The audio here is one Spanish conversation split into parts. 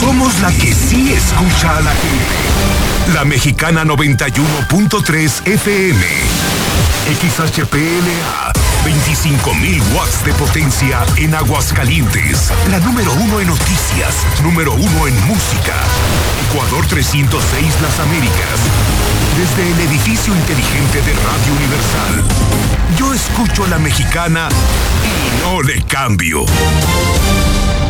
Somos la que sí escucha a la gente. La mexicana 91.3 FM. XHPLA. 25.000 watts de potencia en Aguascalientes. La número uno en noticias. Número uno en música. Ecuador 306 Las Américas. Desde el edificio inteligente de Radio Universal. Yo escucho a la mexicana y no le cambio.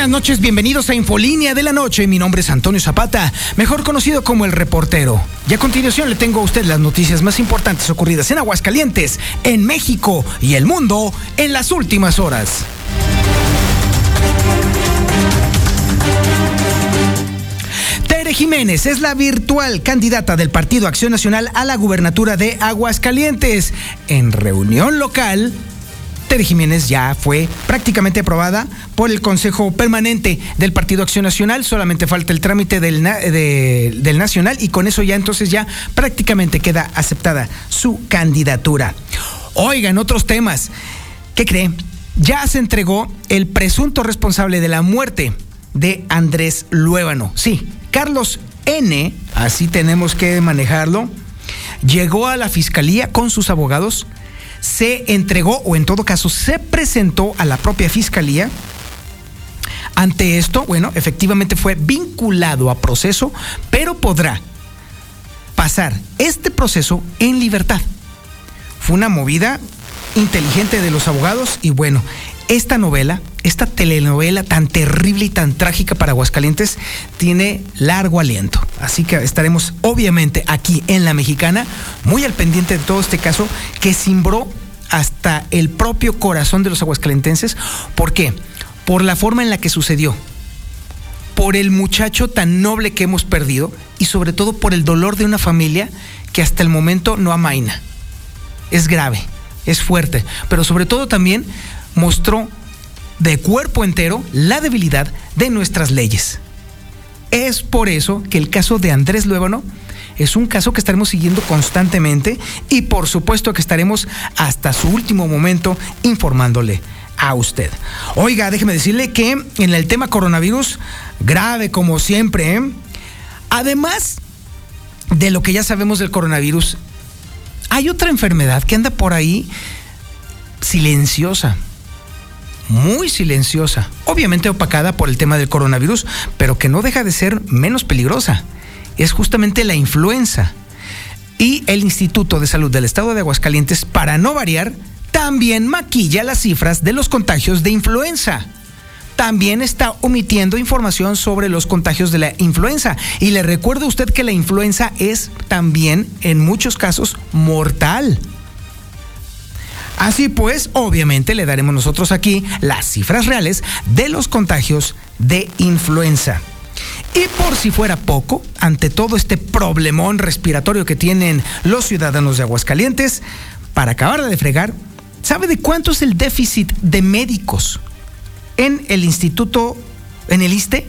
Buenas noches, bienvenidos a Infolínea de la Noche. Mi nombre es Antonio Zapata, mejor conocido como el reportero. Y a continuación le tengo a usted las noticias más importantes ocurridas en Aguascalientes, en México y el mundo en las últimas horas. Tere Jiménez es la virtual candidata del Partido Acción Nacional a la gubernatura de Aguascalientes. En reunión local, Tere Jiménez ya fue prácticamente aprobada por el Consejo Permanente del Partido Acción Nacional. Solamente falta el trámite del, del Nacional y con eso ya entonces ya prácticamente queda aceptada su candidatura. Oigan, otros temas. ¿Qué cree? Ya se entregó el presunto responsable de la muerte de Andrés Luébano. Sí, Carlos N., así tenemos que manejarlo, llegó a la fiscalía con sus abogados se entregó o en todo caso se presentó a la propia fiscalía. Ante esto, bueno, efectivamente fue vinculado a proceso, pero podrá pasar este proceso en libertad. Fue una movida inteligente de los abogados y bueno, esta novela, esta telenovela tan terrible y tan trágica para Aguascalientes tiene largo aliento. Así que estaremos obviamente aquí en La Mexicana muy al pendiente de todo este caso que cimbró hasta el propio corazón de los aguascalentenses. ¿Por qué? Por la forma en la que sucedió, por el muchacho tan noble que hemos perdido y sobre todo por el dolor de una familia que hasta el momento no amaina. Es grave, es fuerte, pero sobre todo también mostró de cuerpo entero la debilidad de nuestras leyes. Es por eso que el caso de Andrés Luébano es un caso que estaremos siguiendo constantemente y por supuesto que estaremos hasta su último momento informándole a usted. Oiga, déjeme decirle que en el tema coronavirus, grave como siempre, ¿eh? además de lo que ya sabemos del coronavirus, hay otra enfermedad que anda por ahí silenciosa muy silenciosa, obviamente opacada por el tema del coronavirus, pero que no deja de ser menos peligrosa. Es justamente la influenza. Y el Instituto de Salud del Estado de Aguascalientes, para no variar, también maquilla las cifras de los contagios de influenza. También está omitiendo información sobre los contagios de la influenza. Y le recuerdo a usted que la influenza es también, en muchos casos, mortal. Así pues, obviamente le daremos nosotros aquí las cifras reales de los contagios de influenza. Y por si fuera poco, ante todo este problemón respiratorio que tienen los ciudadanos de Aguascalientes, para acabar de fregar, ¿sabe de cuánto es el déficit de médicos en el instituto, en el ISTE?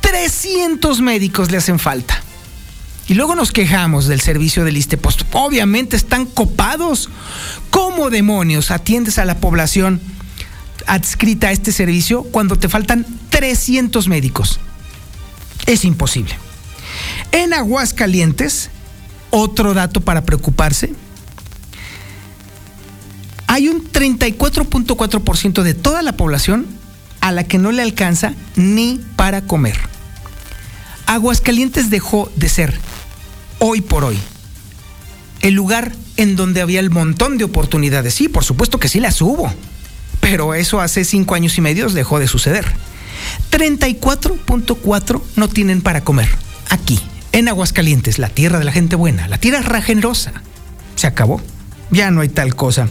300 médicos le hacen falta. Y luego nos quejamos del servicio del ISTE, pues obviamente están copados. ¿Cómo demonios atiendes a la población adscrita a este servicio cuando te faltan 300 médicos? Es imposible. En Aguascalientes, otro dato para preocuparse, hay un 34.4% de toda la población a la que no le alcanza ni para comer. Aguascalientes dejó de ser hoy por hoy. El lugar en donde había el montón de oportunidades. Sí, por supuesto que sí las hubo. Pero eso hace cinco años y medio dejó de suceder. 34.4 no tienen para comer. Aquí, en Aguascalientes, la tierra de la gente buena, la tierra generosa. Se acabó. Ya no hay tal cosa.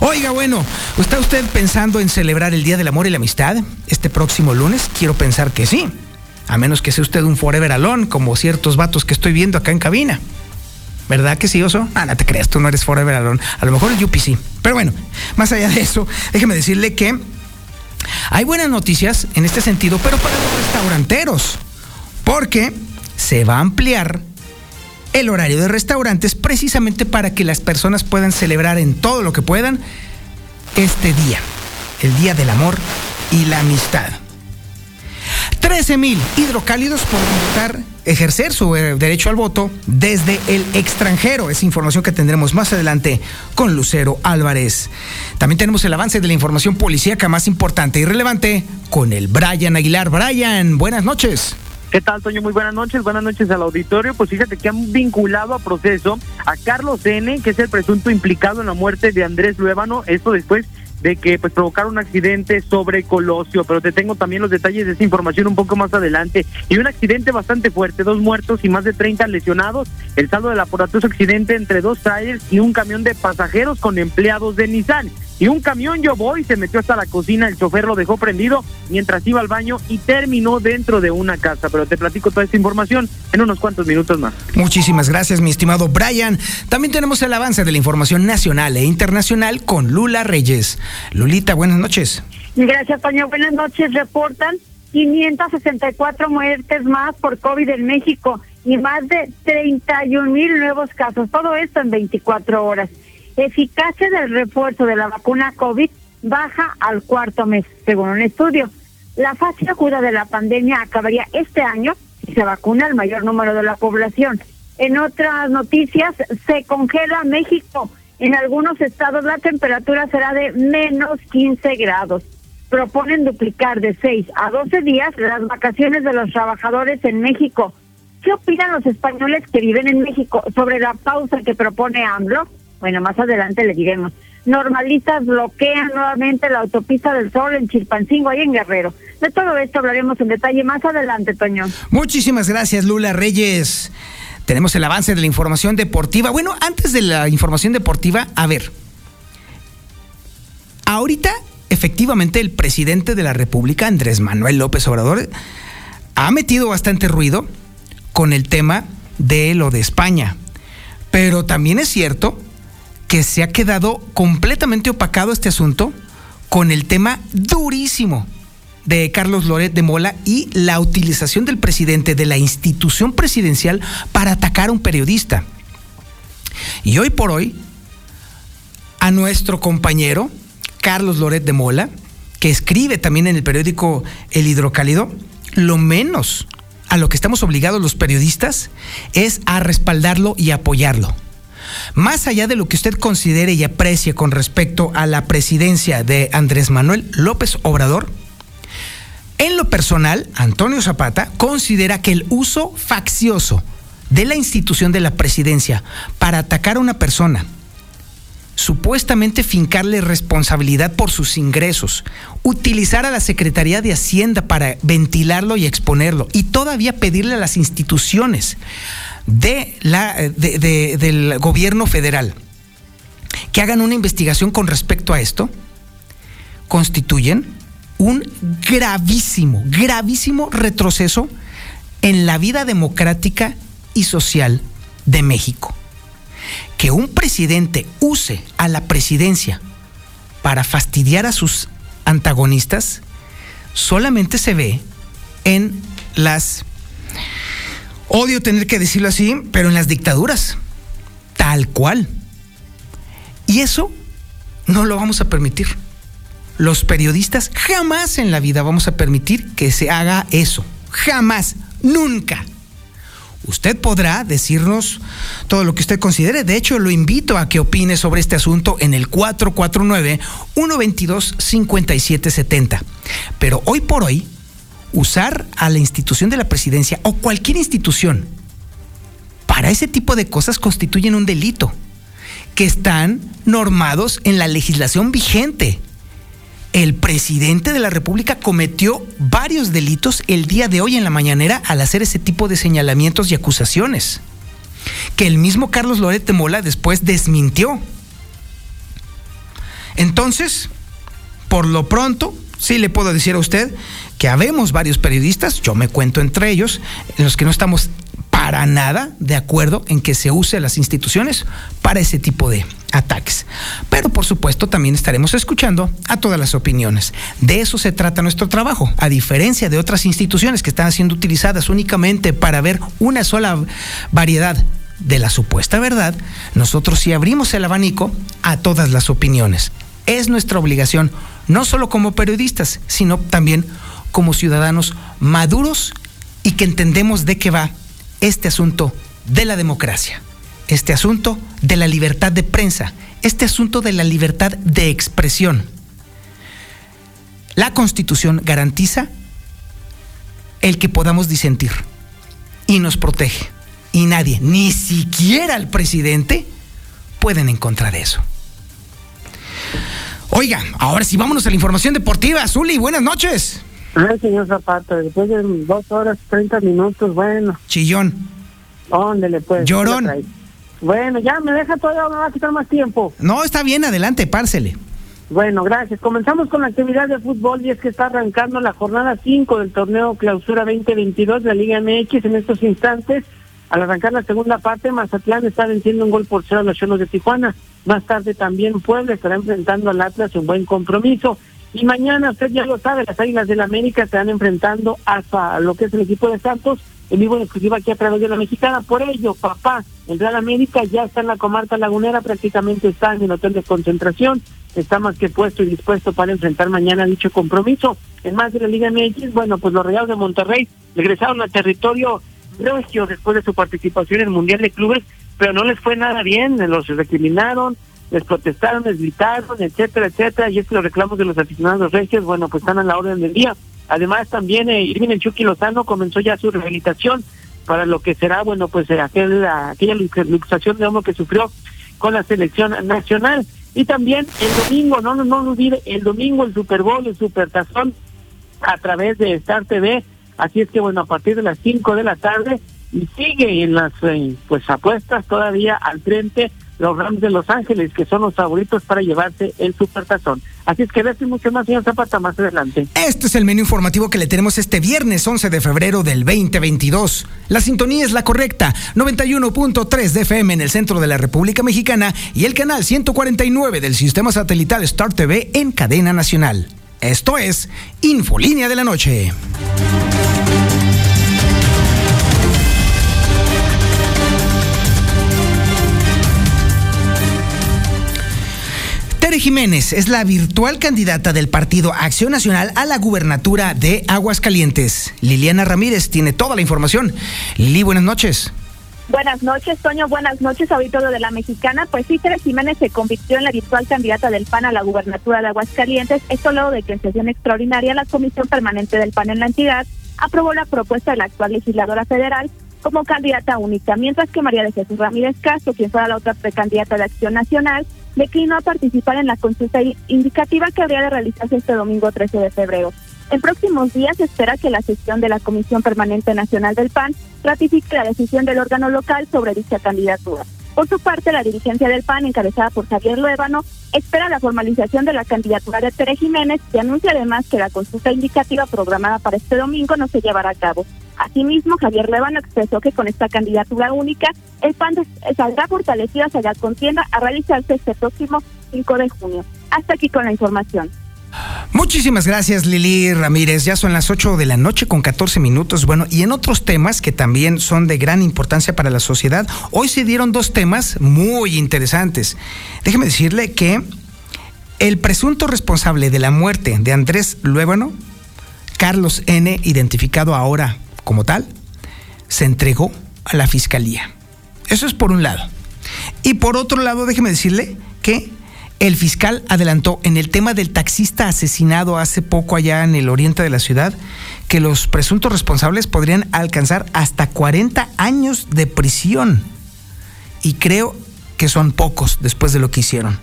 Oiga, bueno, ¿está usted pensando en celebrar el Día del Amor y la Amistad este próximo lunes? Quiero pensar que sí. A menos que sea usted un forever alone, como ciertos vatos que estoy viendo acá en cabina. ¿Verdad que sí, Oso? Ah, no te creas, tú no eres forever alone. A lo mejor el Yupi sí. Pero bueno, más allá de eso, déjeme decirle que hay buenas noticias en este sentido, pero para los restauranteros. Porque se va a ampliar el horario de restaurantes precisamente para que las personas puedan celebrar en todo lo que puedan este día, el Día del Amor y la Amistad. 13 mil hidrocálidos podrán votar, ejercer su eh, derecho al voto desde el extranjero. Es información que tendremos más adelante con Lucero Álvarez. También tenemos el avance de la información policíaca más importante y relevante con el Brian Aguilar. Brian, buenas noches. ¿Qué tal, Toño? Muy buenas noches. Buenas noches al auditorio. Pues fíjate que han vinculado a proceso a Carlos N., que es el presunto implicado en la muerte de Andrés Luébano. Esto después de que pues provocaron un accidente sobre Colosio, pero te tengo también los detalles de esa información un poco más adelante. Y un accidente bastante fuerte, dos muertos y más de 30 lesionados. El saldo del aparatoso accidente entre dos trailers y un camión de pasajeros con empleados de Nissan y un camión yo voy se metió hasta la cocina, el chofer lo dejó prendido mientras iba al baño y terminó dentro de una casa. Pero te platico toda esta información en unos cuantos minutos más. Muchísimas gracias, mi estimado Brian. También tenemos el avance de la información nacional e internacional con Lula Reyes. Lulita, buenas noches. Gracias, Toño. Buenas noches. Reportan 564 muertes más por COVID en México y más de 31 mil nuevos casos. Todo esto en 24 horas eficacia del refuerzo de la vacuna COVID baja al cuarto mes, según un estudio. La fase aguda de la pandemia acabaría este año si se vacuna el mayor número de la población. En otras noticias, se congela México. En algunos estados la temperatura será de menos 15 grados. Proponen duplicar de 6 a 12 días las vacaciones de los trabajadores en México. ¿Qué opinan los españoles que viven en México sobre la pausa que propone AMLO? Bueno, más adelante le diremos. Normalistas bloquean nuevamente la autopista del Sol en Chilpancingo, ahí en Guerrero. De todo esto hablaremos en detalle más adelante, Toño. Muchísimas gracias, Lula Reyes. Tenemos el avance de la información deportiva. Bueno, antes de la información deportiva, a ver. Ahorita, efectivamente, el presidente de la República, Andrés Manuel López Obrador, ha metido bastante ruido con el tema de lo de España. Pero también es cierto que se ha quedado completamente opacado este asunto con el tema durísimo de Carlos Loret de Mola y la utilización del presidente de la institución presidencial para atacar a un periodista. Y hoy por hoy, a nuestro compañero Carlos Loret de Mola, que escribe también en el periódico El Hidrocálido, lo menos a lo que estamos obligados los periodistas es a respaldarlo y apoyarlo. Más allá de lo que usted considere y aprecie con respecto a la presidencia de Andrés Manuel López Obrador, en lo personal, Antonio Zapata considera que el uso faccioso de la institución de la presidencia para atacar a una persona, supuestamente fincarle responsabilidad por sus ingresos, utilizar a la Secretaría de Hacienda para ventilarlo y exponerlo, y todavía pedirle a las instituciones de la, del gobierno federal que hagan una investigación con respecto a esto, constituyen un gravísimo, gravísimo retroceso en la vida democrática y social de México. Que un presidente use a la presidencia para fastidiar a sus antagonistas solamente se ve en las Odio tener que decirlo así, pero en las dictaduras, tal cual. Y eso no lo vamos a permitir. Los periodistas jamás en la vida vamos a permitir que se haga eso. Jamás, nunca. Usted podrá decirnos todo lo que usted considere. De hecho, lo invito a que opine sobre este asunto en el 449-122-5770. Pero hoy por hoy, usar a la institución de la presidencia o cualquier institución para ese tipo de cosas constituyen un delito que están normados en la legislación vigente. El presidente de la República cometió varios delitos el día de hoy en la mañanera al hacer ese tipo de señalamientos y acusaciones, que el mismo Carlos Loret de Mola después desmintió. Entonces, por lo pronto, sí le puedo decir a usted que habemos varios periodistas, yo me cuento entre ellos, en los que no estamos para nada de acuerdo en que se use las instituciones para ese tipo de ataques. Pero por supuesto también estaremos escuchando a todas las opiniones. De eso se trata nuestro trabajo, a diferencia de otras instituciones que están siendo utilizadas únicamente para ver una sola variedad de la supuesta verdad, nosotros sí abrimos el abanico a todas las opiniones. Es nuestra obligación, no solo como periodistas, sino también como ciudadanos maduros y que entendemos de qué va este asunto de la democracia, este asunto de la libertad de prensa, este asunto de la libertad de expresión. La constitución garantiza el que podamos disentir y nos protege. Y nadie, ni siquiera el presidente, pueden encontrar eso. Oiga, ahora sí vámonos a la información deportiva. Zuli, buenas noches. Ay, señor Zapata, después de dos horas, treinta minutos, bueno. Chillón. Óndele, pues. Llorón. Bueno, ya me deja todavía, me va a quitar más tiempo. No, está bien, adelante, pársele. Bueno, gracias. Comenzamos con la actividad de fútbol y es que está arrancando la jornada 5 del torneo Clausura 2022 de la Liga MX en estos instantes. Al arrancar la segunda parte, Mazatlán está venciendo un gol por cero a los Cholos de Tijuana. Más tarde también Puebla estará enfrentando al Atlas en buen compromiso. Y mañana, usted ya lo sabe, las Águilas del la América estarán enfrentando hasta lo que es el equipo de Santos en vivo en exclusiva aquí a través de la mexicana. Por ello, papá, el Real América ya está en la comarca lagunera, prácticamente está en el hotel de concentración, está más que puesto y dispuesto para enfrentar mañana dicho compromiso. En más de la Liga MX, bueno, pues los Reales de Monterrey regresaron al territorio regio después de su participación en el Mundial de Clubes, pero no les fue nada bien, los recriminaron, les protestaron, les gritaron, etcétera, etcétera, y es que los reclamos de los aficionados regios, bueno, pues están a la orden del día. Además, también eh, Irving Chucky Lozano comenzó ya su rehabilitación para lo que será, bueno, pues eh, aquella, aquella luxación de hombro que sufrió con la selección nacional. Y también el domingo, no, no, no olvide, el domingo el Super Bowl, el Super Tazón, a través de Star TV. Así es que, bueno, a partir de las 5 de la tarde, y sigue en las eh, pues apuestas todavía al frente los Rams de Los Ángeles, que son los favoritos para llevarse el supertazón. Así es que y mucho más, señor Zapata, más adelante. Este es el menú informativo que le tenemos este viernes 11 de febrero del 2022. La sintonía es la correcta, 91.3 de FM en el centro de la República Mexicana y el canal 149 del sistema satelital Star TV en cadena nacional. Esto es Infolínea de la Noche. Jiménez es la virtual candidata del Partido Acción Nacional a la gubernatura de Aguascalientes. Liliana Ramírez tiene toda la información. Lili, buenas noches. Buenas noches, Toño. Buenas noches, auditorio de la Mexicana. Pues sí, Tere Jiménez se convirtió en la virtual candidata del PAN a la gubernatura de Aguascalientes. Esto luego de que en sesión extraordinaria la Comisión Permanente del PAN en la entidad aprobó la propuesta de la actual legisladora federal como candidata única, mientras que María de Jesús Ramírez Castro, quien fuera la otra precandidata de Acción Nacional, declinó a participar en la consulta indicativa que habría de realizarse este domingo 13 de febrero. En próximos días se espera que la sesión de la Comisión Permanente Nacional del PAN ratifique la decisión del órgano local sobre dicha candidatura. Por su parte, la dirigencia del PAN, encabezada por Javier Luébano, espera la formalización de la candidatura de Tere Jiménez y anuncia además que la consulta indicativa programada para este domingo no se llevará a cabo. Asimismo, Javier Levano expresó que con esta candidatura única, el PAN saldrá fortalecido hacia la contienda a realizarse este próximo 5 de junio. Hasta aquí con la información. Muchísimas gracias Lili Ramírez. Ya son las 8 de la noche con 14 minutos. Bueno, y en otros temas que también son de gran importancia para la sociedad, hoy se dieron dos temas muy interesantes. Déjeme decirle que el presunto responsable de la muerte de Andrés Luébano, Carlos N., identificado ahora como tal, se entregó a la fiscalía. Eso es por un lado. Y por otro lado, déjeme decirle que el fiscal adelantó en el tema del taxista asesinado hace poco allá en el oriente de la ciudad que los presuntos responsables podrían alcanzar hasta 40 años de prisión. Y creo que son pocos después de lo que hicieron.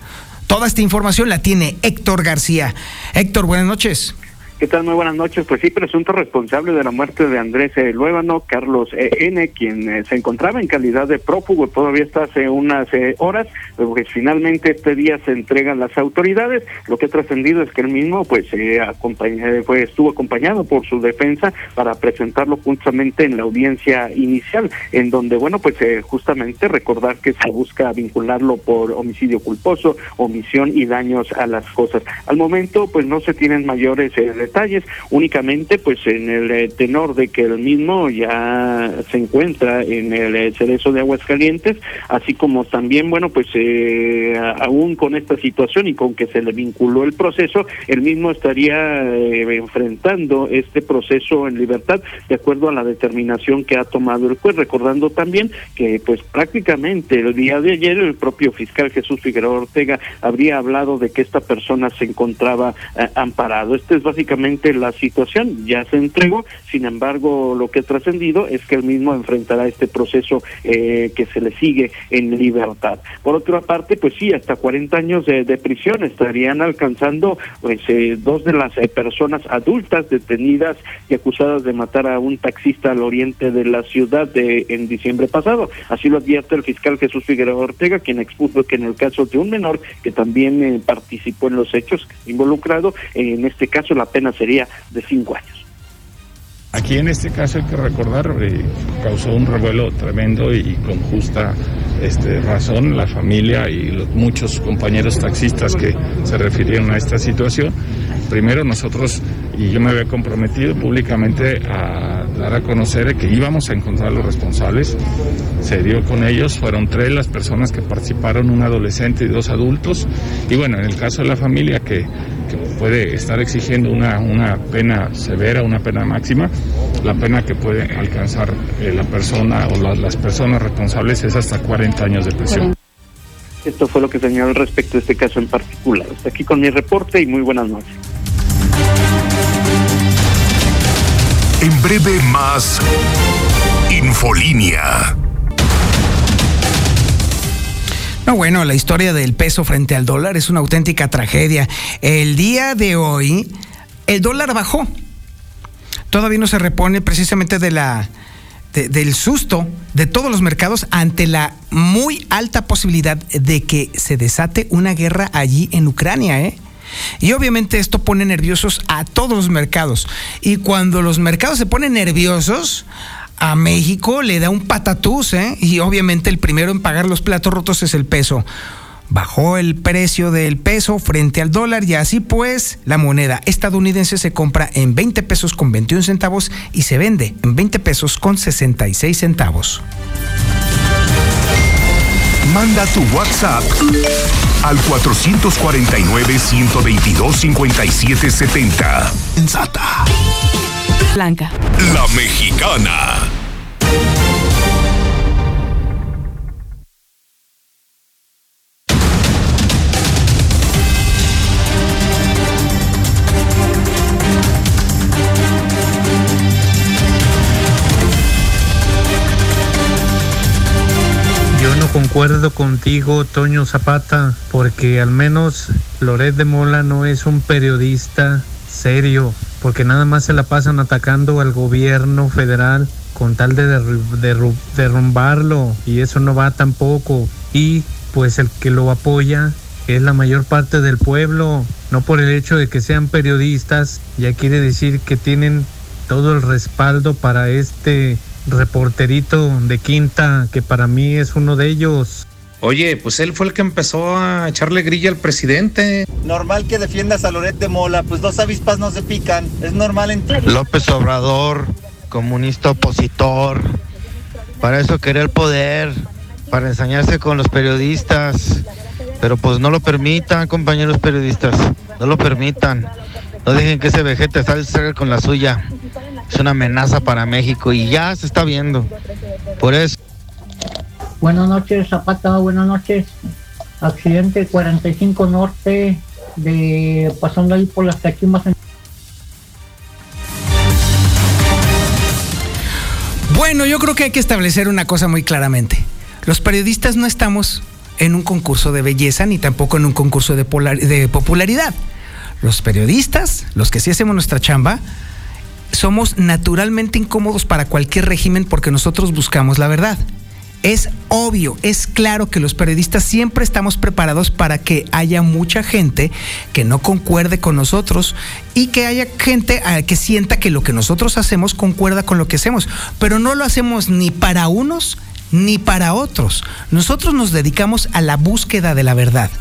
Toda esta información la tiene Héctor García. Héctor, buenas noches. ¿Qué tal? Muy buenas noches. Pues sí, presunto responsable de la muerte de Andrés eh, Luébano, Carlos eh, N., quien eh, se encontraba en calidad de prófugo, todavía está hace unas horas, pues finalmente este día se entregan las autoridades. Lo que ha trascendido es que él mismo, pues, fue, estuvo acompañado por su defensa para presentarlo justamente en la audiencia inicial, en donde, bueno, pues justamente recordar que se busca vincularlo por homicidio culposo, omisión y daños a las cosas. Al momento, pues no se tienen mayores detalles detalles, únicamente pues en el eh, tenor de que el mismo ya se encuentra en el eh, cerezo de Aguascalientes, así como también, bueno, pues eh, aún con esta situación y con que se le vinculó el proceso, el mismo estaría enfrentando este proceso en libertad de acuerdo a la determinación que ha tomado el juez, recordando también que pues prácticamente el día de ayer el propio fiscal Jesús Figueroa Ortega habría hablado de que esta persona se encontraba amparado. Este es básicamente la situación, ya se entregó, sin embargo lo que ha trascendido es que él mismo enfrentará este proceso eh, que se le sigue en libertad. Por otra parte, pues sí, hasta 40 años de, prisión estarían alcanzando pues eh, dos de las eh, personas adultas detenidas y acusadas de matar a un taxista al oriente de la ciudad de, en diciembre pasado. Así lo advierte el fiscal Jesús Figueroa Ortega, quien expuso que en el caso de un menor que también participó en los hechos involucrado, en este caso la pena sería de cinco años. Aquí en este caso hay que recordar, eh, causó un revuelo tremendo y con justa este, razón la familia y los muchos compañeros taxistas que se refirieron a esta situación. Primero nosotros, y yo me había comprometido públicamente a dar a conocer que íbamos a encontrar a los responsables. Se dio con ellos, fueron tres las personas que participaron, un adolescente y dos adultos. Y bueno, en el caso de la familia que puede estar exigiendo una, una pena severa, una pena máxima, la pena que puede alcanzar eh, la persona o las personas responsables es hasta 40 años de prisión. Esto fue lo que señaló respecto a este caso en particular. Hasta aquí con mi reporte y muy buenas noches. En breve más Infolínea. No, bueno, la historia del peso frente al dólar es una auténtica tragedia. El día de hoy, el dólar bajó. Todavía no se repone precisamente de la, del susto de todos los mercados ante la muy alta posibilidad de que se desate una guerra allí en Ucrania, ¿eh? Y obviamente esto pone nerviosos a todos los mercados. Y cuando los mercados se ponen nerviosos, a México le da un patatús, ¿eh? Y obviamente el primero en pagar los platos rotos es el peso. Bajó el precio del peso frente al dólar y así pues la moneda estadounidense se compra en 20 pesos con 21 centavos y se vende en 20 pesos con 66 centavos. Manda tu WhatsApp al 449-122-5770. Sensata. Blanca. La mexicana. Yo no concuerdo contigo, Toño Zapata, porque al menos Loret de Mola no es un periodista serio, porque nada más se la pasan atacando al gobierno federal con tal de derrumbarlo y eso no va tampoco. Y pues el que lo apoya es la mayor parte del pueblo, no por el hecho de que sean periodistas, ya quiere decir que tienen todo el respaldo para este reporterito de quinta, que para mí es uno de ellos. Oye, pues él fue el que empezó a echarle grilla al presidente. Normal que defiendas a Loret de Mola, pues dos avispas no se pican. Es normal en... López Obrador, comunista opositor. Para eso querer el poder, para ensañarse con los periodistas. Pero pues no lo permitan, compañeros periodistas. No lo permitan. No dejen que ese vejete salga con la suya. Es una amenaza para México y ya se está viendo. Por eso. Buenas noches, Zapata, buenas noches. Accidente 45 Norte, de pasando ahí por las Taquimas. Bueno, yo creo que hay que establecer una cosa muy claramente. Los periodistas no estamos en un concurso de belleza ni tampoco en un concurso de, popularidad. los periodistas, los que sí hacemos nuestra chamba, somos naturalmente incómodos para cualquier régimen porque nosotros buscamos la verdad. Es obvio, es claro que los periodistas siempre estamos preparados para que haya mucha gente que no concuerde con nosotros y que haya gente eh, que sienta que lo que nosotros hacemos concuerda con lo que hacemos, pero no lo hacemos ni para unos ni para otros. Nosotros nos dedicamos a la búsqueda de la verdad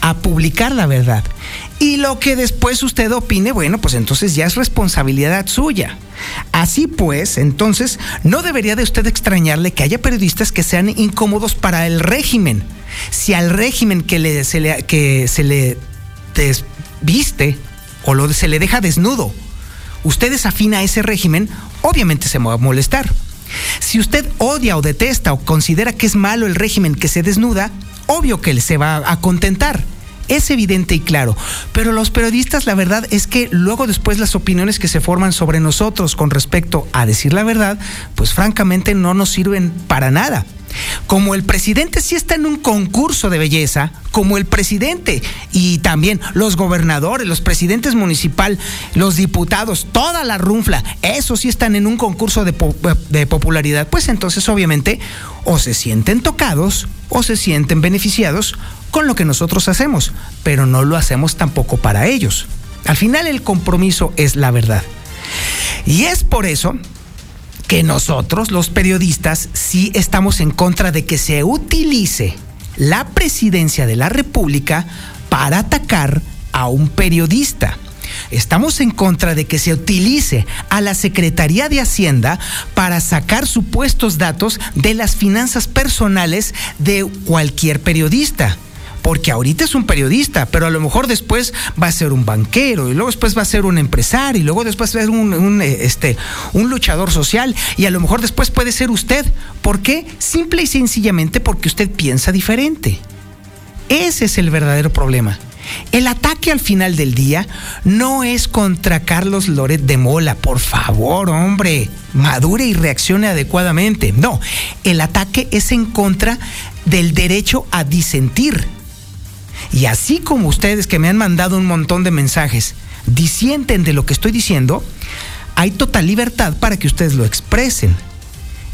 a publicar la verdad. Y lo que después usted opine, bueno, pues entonces ya es responsabilidad suya. Así pues, entonces, no debería de usted extrañarle que haya periodistas que sean incómodos para el régimen. Si al régimen que, le, se, le, desviste o lo, se le deja desnudo, usted desafina a ese régimen, obviamente se va a molestar. Si usted odia o detesta o considera que es malo el régimen que se desnuda, obvio que se va a contentar. Es evidente y claro, pero los periodistas la verdad es que luego después las opiniones que se forman sobre nosotros con respecto a decir la verdad, pues francamente no nos sirven para nada. Como el presidente sí está en un concurso de belleza, como el presidente y también los gobernadores, los presidentes municipal, los diputados, toda la runfla, esos sí están en un concurso de, de popularidad, pues entonces obviamente o se sienten tocados o se sienten beneficiados con lo que nosotros hacemos, pero no lo hacemos tampoco para ellos. Al final el compromiso es la verdad. Y es por eso que nosotros, los periodistas, sí estamos en contra de que se utilice la presidencia de la República para atacar a un periodista. Estamos en contra de que se utilice a la Secretaría de Hacienda para sacar supuestos datos de las finanzas personales de cualquier periodista porque ahorita es un periodista, pero a lo mejor después va a ser un banquero y luego después va a ser un empresario y luego después va a ser un, este, un luchador social y a lo mejor después puede ser usted. ¿Por qué? Simple y sencillamente porque usted piensa diferente. Ese es el verdadero problema. El ataque al final del día no es contra Carlos Loret de Mola, por favor, hombre, madure y reaccione adecuadamente. No, el ataque es en contra del derecho a disentir. Y así como ustedes que me han mandado un montón de mensajes disienten de lo que estoy diciendo, hay total libertad para que ustedes lo expresen.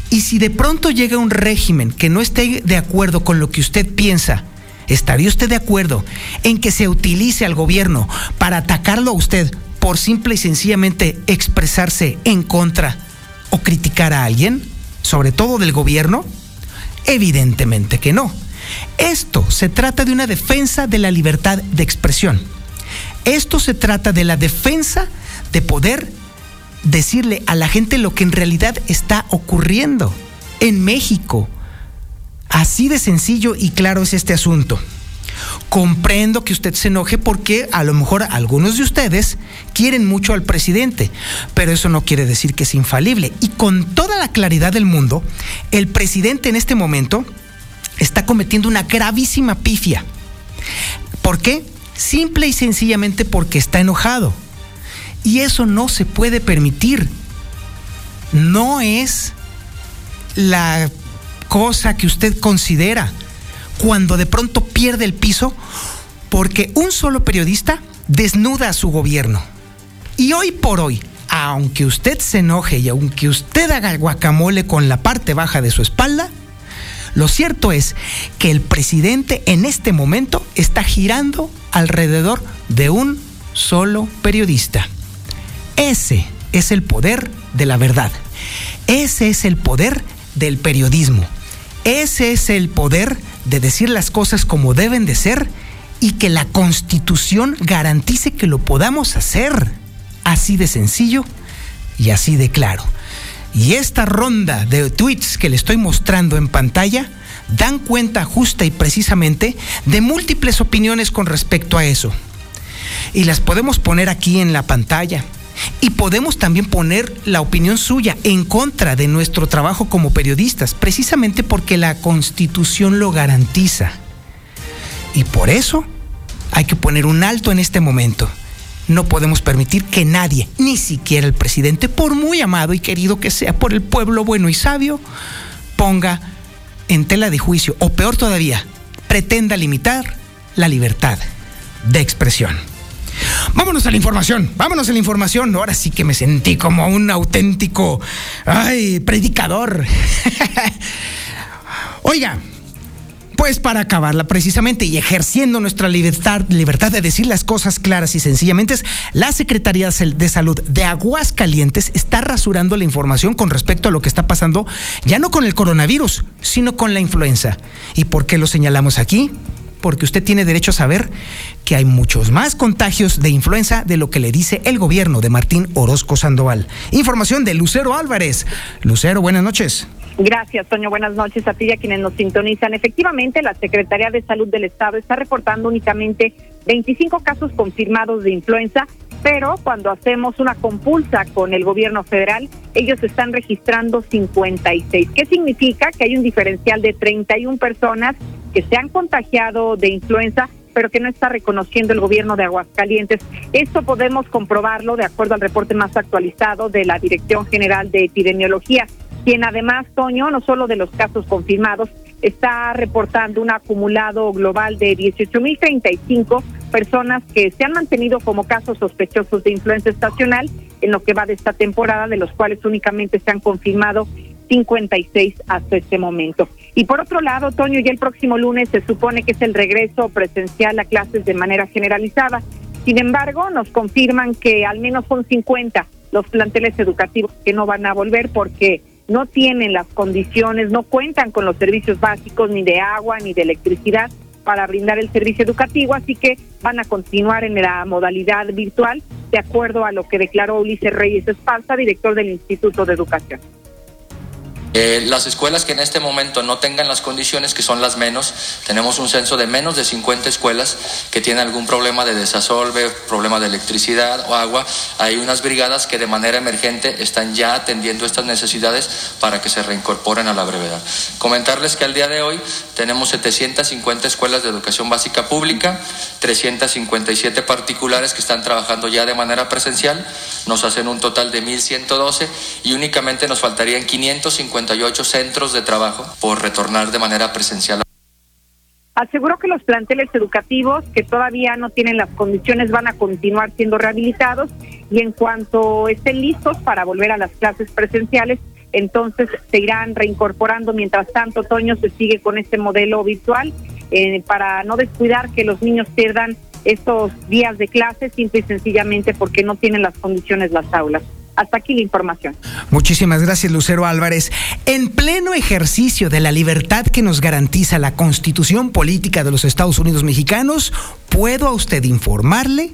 Y si de pronto llega un régimen que no esté de acuerdo con lo que usted piensa, ¿Estaría usted de acuerdo en que se utilice al gobierno para atacarlo a usted por simple y sencillamente expresarse en contra o criticar a alguien, sobre todo del gobierno? Evidentemente que no. Esto se trata de una defensa de la libertad de expresión. Esto se trata de la defensa de poder decirle a la gente lo que en realidad está ocurriendo en México, Así de sencillo y claro es este asunto. Comprendo que usted se enoje porque a lo mejor algunos de ustedes quieren mucho al presidente, pero eso no quiere decir que es infalible. Y con toda la claridad del mundo, el presidente en este momento está cometiendo una gravísima pifia. ¿Por qué? Simple y sencillamente porque está enojado. Y eso no se puede permitir. No es la cosa que usted considera cuando de pronto pierde el piso porque un solo periodista desnuda a su gobierno. Y hoy por hoy, aunque usted se enoje y aunque usted haga el guacamole con la parte baja de su espalda, lo cierto es que el presidente en este momento está girando alrededor de un solo periodista. Ese es el poder de la verdad. Ese es el poder del periodismo. Ese es el poder de decir las cosas como deben de ser y que la constitución garantice que lo podamos hacer. Así de sencillo y así de claro. Y esta ronda de tweets que le estoy mostrando en pantalla dan cuenta justa y precisamente de múltiples opiniones con respecto a eso. Y las podemos poner aquí en la pantalla. Y podemos también poner la opinión suya en contra de nuestro trabajo como periodistas, precisamente porque la constitución lo garantiza. Y por eso hay que poner un alto en este momento. No podemos permitir que nadie, ni siquiera el presidente, por muy amado y querido que sea por el pueblo bueno y sabio, ponga en tela de juicio, o peor todavía, pretenda limitar la libertad de expresión. Vámonos a la información, vámonos a la información. Ahora sí que me sentí como un auténtico, predicador. Oiga, pues para acabarla precisamente y ejerciendo nuestra libertad, libertad de decir las cosas claras y sencillamente, la Secretaría de Salud de Aguascalientes está rasurando la información con respecto a lo que está pasando ya no con el coronavirus, sino con la influenza. ¿Y por qué lo señalamos aquí? Porque usted tiene derecho a saber que hay muchos más contagios de influenza de lo que le dice el gobierno de Martín Orozco Sandoval. Información de Lucero Álvarez. Lucero, buenas noches. Gracias, Toño. Buenas noches a ti y a quienes nos sintonizan. Efectivamente, la Secretaría de Salud del Estado está reportando únicamente 25 casos confirmados de influenza, pero cuando hacemos una compulsa con el gobierno federal, ellos están registrando 56. ¿Qué significa? Que hay un diferencial de 31 personas que se han contagiado de influenza pero que no está reconociendo el gobierno de Aguascalientes. Esto podemos comprobarlo de acuerdo al reporte más actualizado de la Dirección General de Epidemiología quien además, Toño, no solo de los casos confirmados, está reportando un acumulado global de 18.035 personas que se han mantenido como casos sospechosos de influenza estacional en lo que va de esta temporada, de los cuales únicamente se han confirmado 56 hasta este momento. Y por otro lado, Toño, ya el próximo lunes se supone que es el regreso presencial a clases de manera generalizada. Sin embargo, nos confirman que al menos son 50 los planteles educativos que no van a volver porque no tienen las condiciones, no cuentan con los servicios básicos ni de agua ni de electricidad para brindar el servicio educativo, así que van a continuar en la modalidad virtual, de acuerdo a lo que declaró Ulises Reyes Esparza, director del Instituto de Educación. Eh, las escuelas que en este momento no tengan las condiciones, que son las menos, tenemos un censo de menos de 50 escuelas que tienen algún problema de desasolve, problema de electricidad o agua. Hay unas brigadas que de manera emergente están ya atendiendo estas necesidades para que se reincorporen a la brevedad. Comentarles que al día de hoy tenemos 750 escuelas de educación básica pública, 357 particulares que están trabajando ya de manera presencial, nos hacen un total de 1.112 y únicamente nos faltarían 550 centros de trabajo por retornar de manera presencial. Aseguró que los planteles educativos que todavía no tienen las condiciones van a continuar siendo rehabilitados y en cuanto estén listos para volver a las clases presenciales, entonces se irán reincorporando. Mientras tanto, Toño se sigue con este modelo virtual eh, para no descuidar que los niños pierdan estos días de clase simple y sencillamente porque no tienen las condiciones las aulas. Hasta aquí la información. Muchísimas gracias, Lucero Álvarez. En pleno ejercicio de la libertad que nos garantiza la Constitución Política de los Estados Unidos Mexicanos, ¿puedo a usted informarle?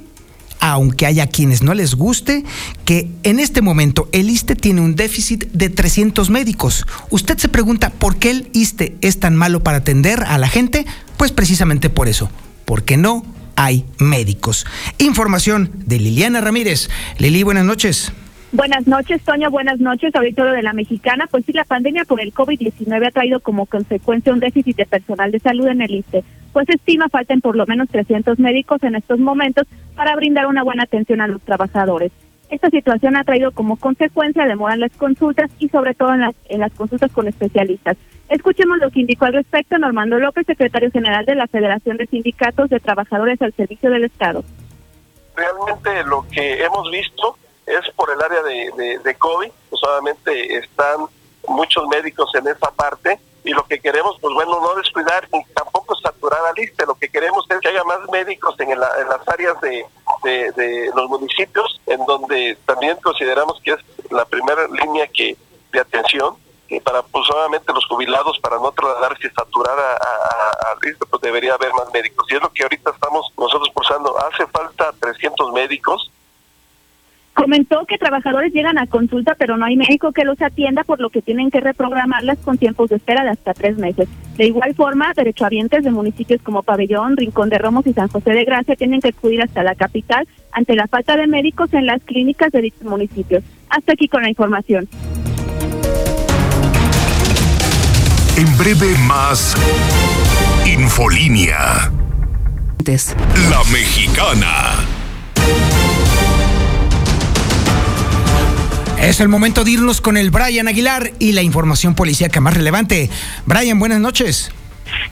aunque haya quienes no les guste, que en este momento el ISTE tiene un déficit de 300 médicos. Usted se pregunta por qué el ISTE es tan malo para atender a la gente, pues precisamente por eso, porque no hay médicos. Información de Liliana Ramírez. Lili, buenas noches. Buenas noches, Toño. Buenas noches, auditorio de la Mexicana. Pues sí, la pandemia por el COVID-19 ha traído como consecuencia un déficit de personal de salud en el ISTE. Pues estima faltan por lo menos 300 médicos en estos momentos para brindar una buena atención a los trabajadores. Esta situación ha traído como consecuencia demora en las consultas y sobre todo en las, en las consultas con especialistas. Escuchemos lo que indicó al respecto Normando López, secretario general de la Federación de Sindicatos de Trabajadores al Servicio del Estado. Realmente lo que hemos visto es por el área de, de, COVID, pues obviamente están muchos médicos en esa parte y lo que queremos, pues bueno, no descuidar ni tampoco saturar la lista, lo que queremos es que haya más médicos en, las áreas de, de, los municipios, en donde también consideramos que es la primera línea que de atención y para pues obviamente los jubilados para no trasladarse y saturar a, a, lista pues debería haber más médicos. Y es lo que ahorita estamos nosotros pulsando. Hace falta 300 médicos Comentó que trabajadores llegan a consulta, pero no hay médico que los atienda, por lo que tienen que reprogramarlas con tiempos de espera de hasta tres meses. De igual forma, derechohabientes de municipios como Pabellón, Rincón de Romos y San José de Gracia tienen que acudir hasta la capital ante la falta de médicos en las clínicas de dichos municipios. Hasta aquí con la información. En breve más Infolínea. La mexicana. Es el momento de irnos con el Brian Aguilar y la información policíaca más relevante. Brian, buenas noches.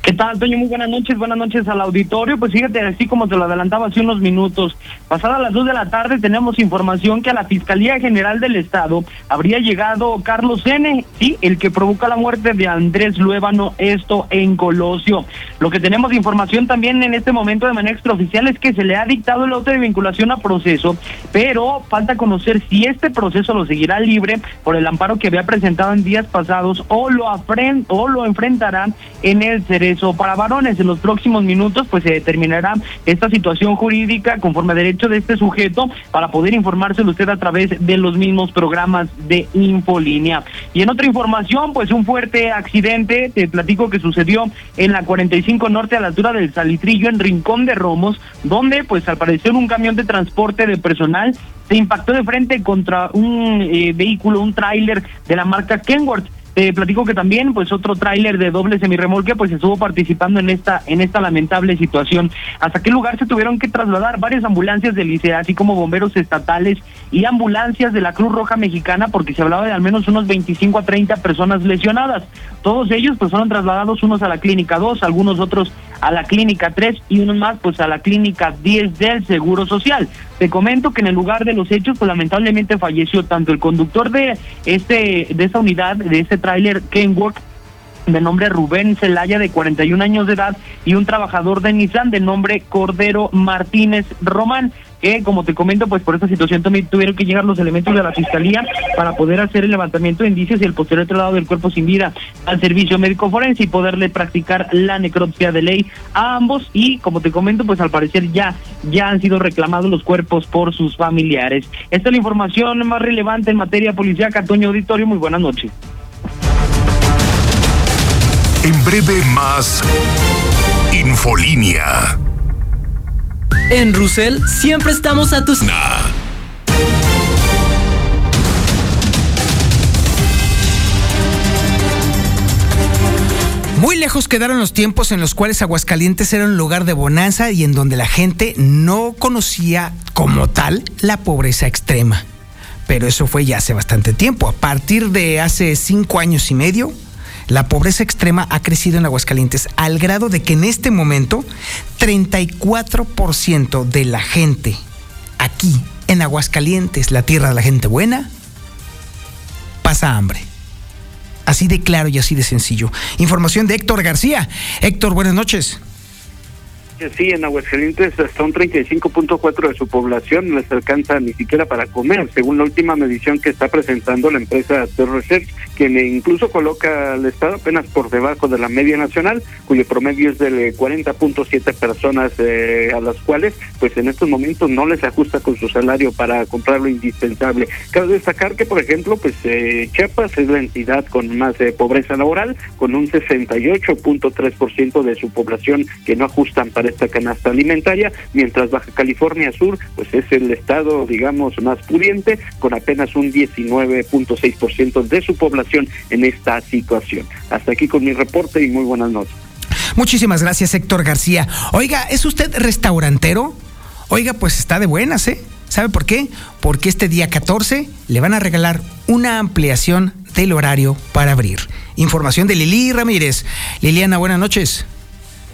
¿Qué tal, Antonio? Muy buenas noches, buenas noches al auditorio. Pues fíjate, así como te lo adelantaba hace unos minutos, pasadas las dos de la tarde tenemos información que a la Fiscalía General del Estado habría llegado Carlos N., sí, el que provoca la muerte de Andrés Luébano, esto en Colosio. Lo que tenemos información también en este momento de manera extraoficial es que se le ha dictado el auto de vinculación a proceso, pero falta conocer si este proceso lo seguirá libre por el amparo que había presentado en días pasados o lo, afren o lo enfrentará en el cerebro eso para varones. En los próximos minutos pues se determinará esta situación jurídica conforme a derecho de este sujeto para poder informárselo usted a través de los mismos programas de Infolínea. Y en otra información, pues un fuerte accidente, te platico que sucedió en la 45 Norte a la altura del Salitrillo en Rincón de Romos, donde pues al parecer un camión de transporte de personal se impactó de frente contra un eh, vehículo, un tráiler de la marca Kenworth. Te platico que también, pues, otro tráiler de doble semirremolque, pues, estuvo participando en esta, en esta lamentable situación. ¿Hasta qué lugar se tuvieron que trasladar varias ambulancias del liceo, así como bomberos estatales y ambulancias de la Cruz Roja Mexicana, porque se hablaba de al menos unos 25 a 30 personas lesionadas. Todos ellos, pues, fueron trasladados unos a la clínica 2, algunos otros a la clínica 3 y unos más, pues, a la clínica 10 del Seguro Social. Te comento que en el lugar de los hechos, pues lamentablemente falleció tanto el conductor de este de esta unidad, de este tráiler Kenworth, de nombre Rubén Celaya, de 41 años de edad, y un trabajador de Nissan de nombre Cordero Martínez Román que como te comento, pues por esta situación también tuvieron que llegar los elementos de la fiscalía para poder hacer el levantamiento de indicios y el posterior traslado del cuerpo sin vida al servicio médico forense y poderle practicar la necropsia de ley a ambos y como te comento, pues al parecer ya ya han sido reclamados los cuerpos por sus familiares. Esta es la información más relevante en materia policial. Toño Auditorio, muy buenas noches. En breve más Infolínea. En Rusel siempre estamos a tus... Muy lejos quedaron los tiempos en los cuales Aguascalientes era un lugar de bonanza y en donde la gente no conocía como tal la pobreza extrema. Pero eso fue ya hace bastante tiempo. A partir de hace cinco años y medio, la pobreza extrema ha crecido en Aguascalientes al grado de que en este momento 34% de la gente aquí en Aguascalientes, la tierra de la gente buena, pasa hambre. Así de claro y así de sencillo. Información de Héctor García. Héctor, buenas noches. Sí, en Aguascalientes hasta un 35.4 de su población les alcanza ni siquiera para comer, según la última medición que está presentando la empresa The Research, quien incluso coloca al Estado apenas por debajo de la media nacional, cuyo promedio es de 40.7 personas eh, a las cuales, pues en estos momentos no les ajusta con su salario para comprar lo indispensable. Cabe destacar que, por ejemplo, pues eh, Chiapas es la entidad con más eh, pobreza laboral, con un 68.3% de su población que no ajustan para esta canasta alimentaria, mientras Baja California Sur pues es el estado, digamos, más pudiente, con apenas un 19.6% de su población en esta situación. Hasta aquí con mi reporte y muy buenas noches. Muchísimas gracias, Héctor García. Oiga, ¿es usted restaurantero? Oiga, pues está de buenas, ¿eh? ¿Sabe por qué? Porque este día 14 le van a regalar una ampliación del horario para abrir. Información de Lili Ramírez. Liliana, buenas noches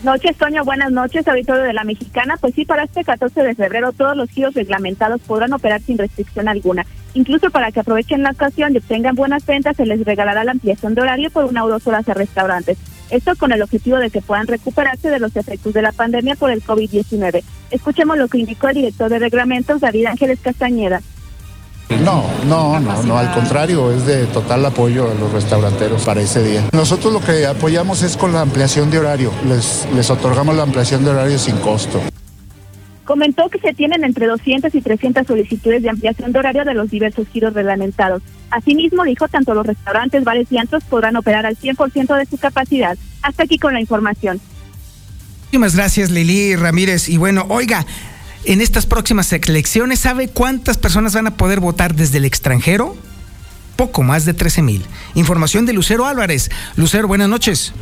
noches, Toño. Buenas noches, auditorio de la Mexicana. Pues sí, para este 14 de febrero todos los giros reglamentados podrán operar sin restricción alguna. Incluso para que aprovechen la ocasión y obtengan buenas ventas, se les regalará la ampliación de horario por una o dos horas a restaurantes. Esto con el objetivo de que puedan recuperarse de los efectos de la pandemia por el COVID-19. Escuchemos lo que indicó el director de reglamentos, David Ángeles Castañeda. No, no, no, no, al contrario, es de total apoyo a los restauranteros para ese día. Nosotros lo que apoyamos es con la ampliación de horario, les, les otorgamos la ampliación de horario sin costo. Comentó que se tienen entre 200 y 300 solicitudes de ampliación de horario de los diversos giros reglamentados. Asimismo, dijo, tanto los restaurantes, bares y antros podrán operar al 100% de su capacidad. Hasta aquí con la información. Muchísimas gracias, Lili Ramírez. Y bueno, oiga, en estas próximas elecciones, ¿sabe cuántas personas van a poder votar desde el extranjero? Poco más de 13 mil. Información de Lucero Álvarez. Lucero, buenas noches.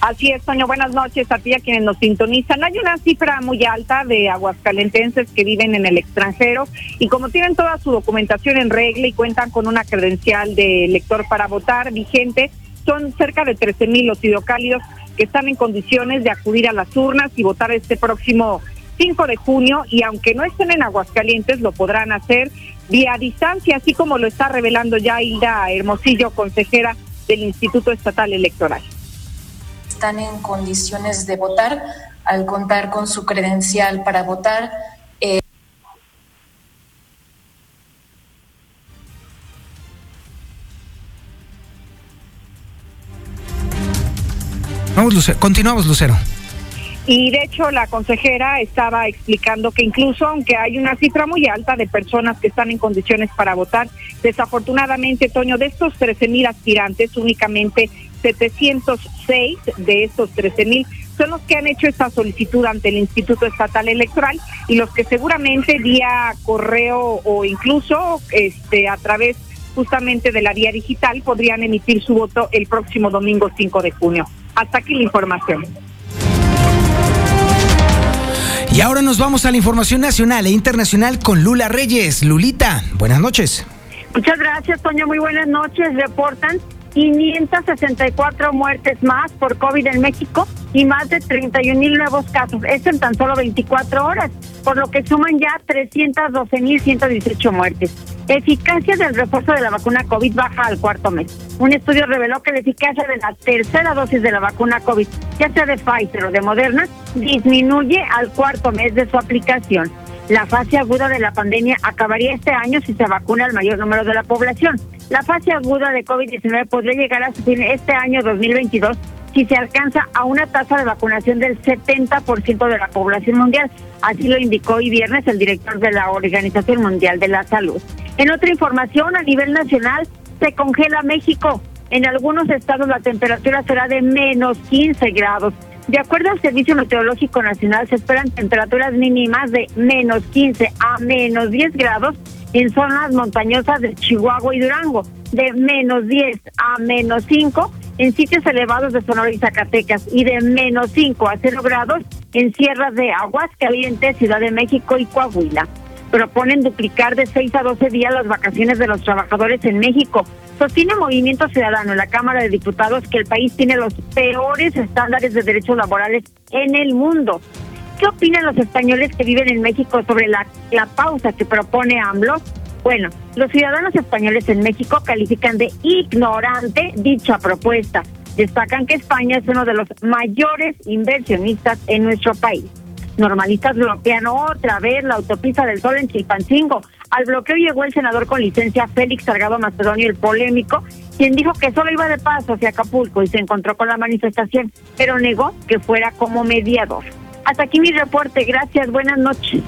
Así es, Toño. Buenas noches a ti, a quienes nos sintonizan. Hay una cifra muy alta de aguascalentenses que viven en el extranjero y como tienen toda su documentación en regla y cuentan con una credencial de elector para votar vigente, son cerca de 13 mil los hidrocálidos que están en condiciones de acudir a las urnas y votar este próximo 5 de junio y aunque no estén en Aguascalientes lo podrán hacer vía distancia, así como lo está revelando ya Hilda Hermosillo, consejera del Instituto Estatal Electoral. Están en condiciones de votar al contar con su credencial para votar. Eh, Vamos, Lucero. Continuamos, Lucero. Y de hecho la consejera estaba explicando que incluso aunque hay una cifra muy alta de personas que están en condiciones para votar, desafortunadamente, Toño, de estos 13 mil aspirantes, únicamente 706 de estos 13 mil son los que han hecho esta solicitud ante el Instituto Estatal Electoral y los que seguramente vía correo o incluso este a través justamente de la vía digital podrían emitir su voto el próximo domingo 5 de junio. Hasta aquí la información. Y ahora nos vamos a la información nacional e internacional con Lula Reyes. Lulita, buenas noches. Muchas gracias, Toño. Muy buenas noches. Reportan 564 muertes más por COVID en México y más de 31 mil nuevos casos. Esto en tan solo 24 horas, por lo que suman ya 312 mil 118 muertes. Eficacia del refuerzo de la vacuna COVID baja al cuarto mes. Un estudio reveló que la eficacia de la tercera dosis de la vacuna COVID, ya sea de Pfizer o de Moderna, disminuye al cuarto mes de su aplicación. La fase aguda de la pandemia acabaría este año si se vacuna el mayor número de la población. La fase aguda de COVID-19 podría llegar a su fin este año 2022 si se alcanza a una tasa de vacunación del 70% de la población mundial. Así lo indicó hoy viernes el director de la Organización Mundial de la Salud. En otra información, a nivel nacional, se congela México. En algunos estados la temperatura será de menos 15 grados. De acuerdo al Servicio Meteorológico Nacional, se esperan temperaturas mínimas de menos 15 a menos 10 grados en zonas montañosas de Chihuahua y Durango, de menos 10 a menos 5 en sitios elevados de Sonora y Zacatecas y de menos 5 a 0 grados en sierras de Aguascalientes, Ciudad de México y Coahuila. Proponen duplicar de 6 a 12 días las vacaciones de los trabajadores en México Sostiene Movimiento Ciudadano en la Cámara de Diputados que el país tiene los peores estándares de derechos laborales en el mundo. ¿Qué opinan los españoles que viven en México sobre la, la pausa que propone AMLO? Bueno, los ciudadanos españoles en México califican de ignorante dicha propuesta. Destacan que España es uno de los mayores inversionistas en nuestro país. Normalistas bloquean otra vez la autopista del Sol en Chilpancingo. Al bloqueo llegó el senador con licencia Félix Salgado Macedonio, el polémico, quien dijo que solo iba de paso hacia Acapulco y se encontró con la manifestación, pero negó que fuera como mediador. Hasta aquí mi reporte. Gracias. Buenas noches.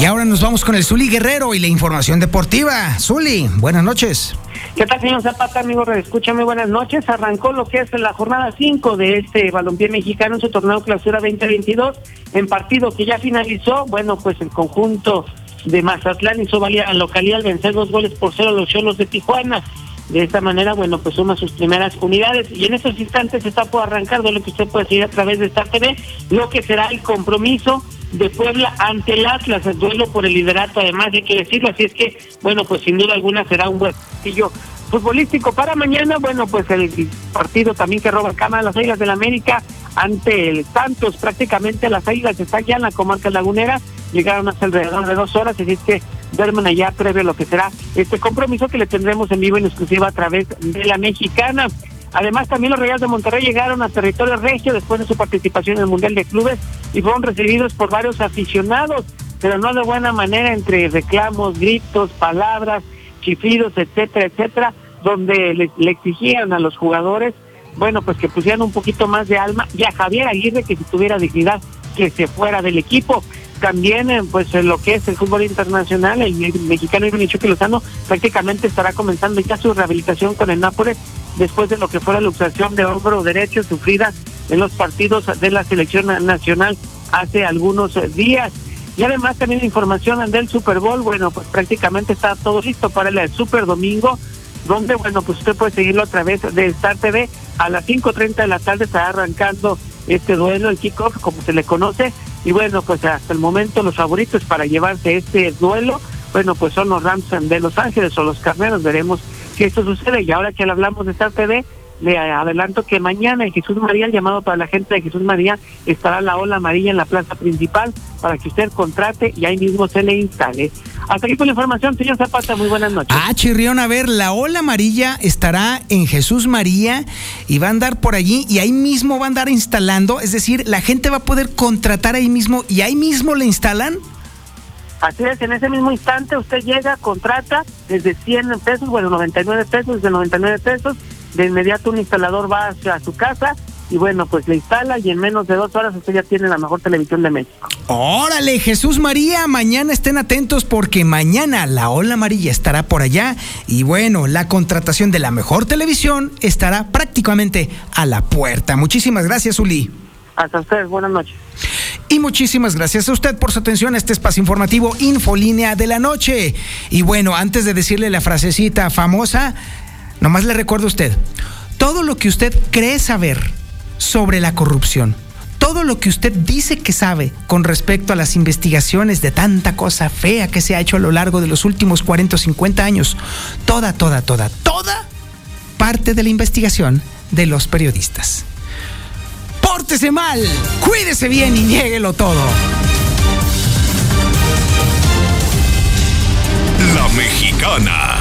Y ahora nos vamos con el Zuli Guerrero y la información deportiva. Zuli, buenas noches. ¿Qué tal, señor Zapata, amigo? Escúchame, buenas noches. Arrancó lo que es la jornada 5 de este balompié mexicano en su torneo clausura 2022, en partido que ya finalizó. Bueno, pues el conjunto de Mazatlán hizo valer a localidad al vencer dos goles por cero a los Cholos de Tijuana. De esta manera, bueno, pues suma sus primeras unidades. Y en estos instantes está por arrancar de lo que usted puede seguir a través de esta TV, lo que será el compromiso de Puebla ante el Atlas, el duelo por el liderato, además hay que decirlo, así es que, bueno, pues sin duda alguna será un buen partido futbolístico para mañana, bueno, pues el partido también que roba cámara las Águilas del la América ante el Santos, prácticamente las Águilas están ya en la comarca lagunera, llegaron hasta alrededor de dos horas, así es que duermen allá previo a lo que será este compromiso que le tendremos en vivo en exclusiva a través de la mexicana. Además, también los Reyes de Monterrey llegaron a territorio regio después de su participación en el Mundial de Clubes y fueron recibidos por varios aficionados, pero no de buena manera entre reclamos, gritos, palabras, chiflidos, etcétera, etcétera, donde le, exigían a los jugadores, bueno, pues que pusieran un poquito más de alma y a Javier Aguirre que si tuviera dignidad que se fuera del equipo. También, eh, pues en lo que es el fútbol internacional, el mexicano Irving Chucky Lozano prácticamente estará comenzando ya su rehabilitación con el Nápoles después de lo que fue la luxación de hombro derecho sufrida en los partidos de la selección nacional hace algunos días. Y además también información del Super Bowl, bueno, pues prácticamente está todo listo para el Super Domingo, donde, bueno, pues usted puede seguirlo a través de Star TV. A las 5.30 de la tarde estará arrancando este duelo, el kickoff, como se le conoce. Y bueno, pues hasta el momento los favoritos para llevarse este duelo, bueno, pues son los Rams de Los Ángeles o los Carneros. Veremos que esto sucede. Y ahora que hablamos de Star TV, le adelanto que mañana en Jesús María, el llamado para la gente de Jesús María, estará la ola amarilla en la plaza principal para que usted contrate y ahí mismo se le instale. Hasta aquí con la información, señor Zapata, muy buenas noches. Ah, Chirrión, a ver, la ola amarilla estará en Jesús María y va a andar por allí y ahí mismo va a andar instalando, es decir, la gente va a poder contratar ahí mismo y ahí mismo le instalan. Así es, en ese mismo instante usted llega, contrata desde 100 pesos, bueno, 99 pesos, desde 99 pesos, de inmediato un instalador va hacia su casa y bueno, pues le instala y en menos de dos horas usted ya tiene la mejor televisión de México. Órale, Jesús María, mañana estén atentos porque mañana la ola amarilla estará por allá y bueno, la contratación de la mejor televisión estará prácticamente a la puerta. Muchísimas gracias, Uli. Hasta ustedes, buenas noches. Y muchísimas gracias a usted por su atención a este espacio informativo Infolínea de la Noche. Y bueno, antes de decirle la frasecita famosa, nomás le recuerdo a usted, todo lo que usted cree saber sobre la corrupción, todo lo que usted dice que sabe con respecto a las investigaciones de tanta cosa fea que se ha hecho a lo largo de los últimos 40 o 50 años, toda, toda, toda, toda parte de la investigación de los periodistas. Pórtese mal, cuídese bien y niéguelo todo. La mexicana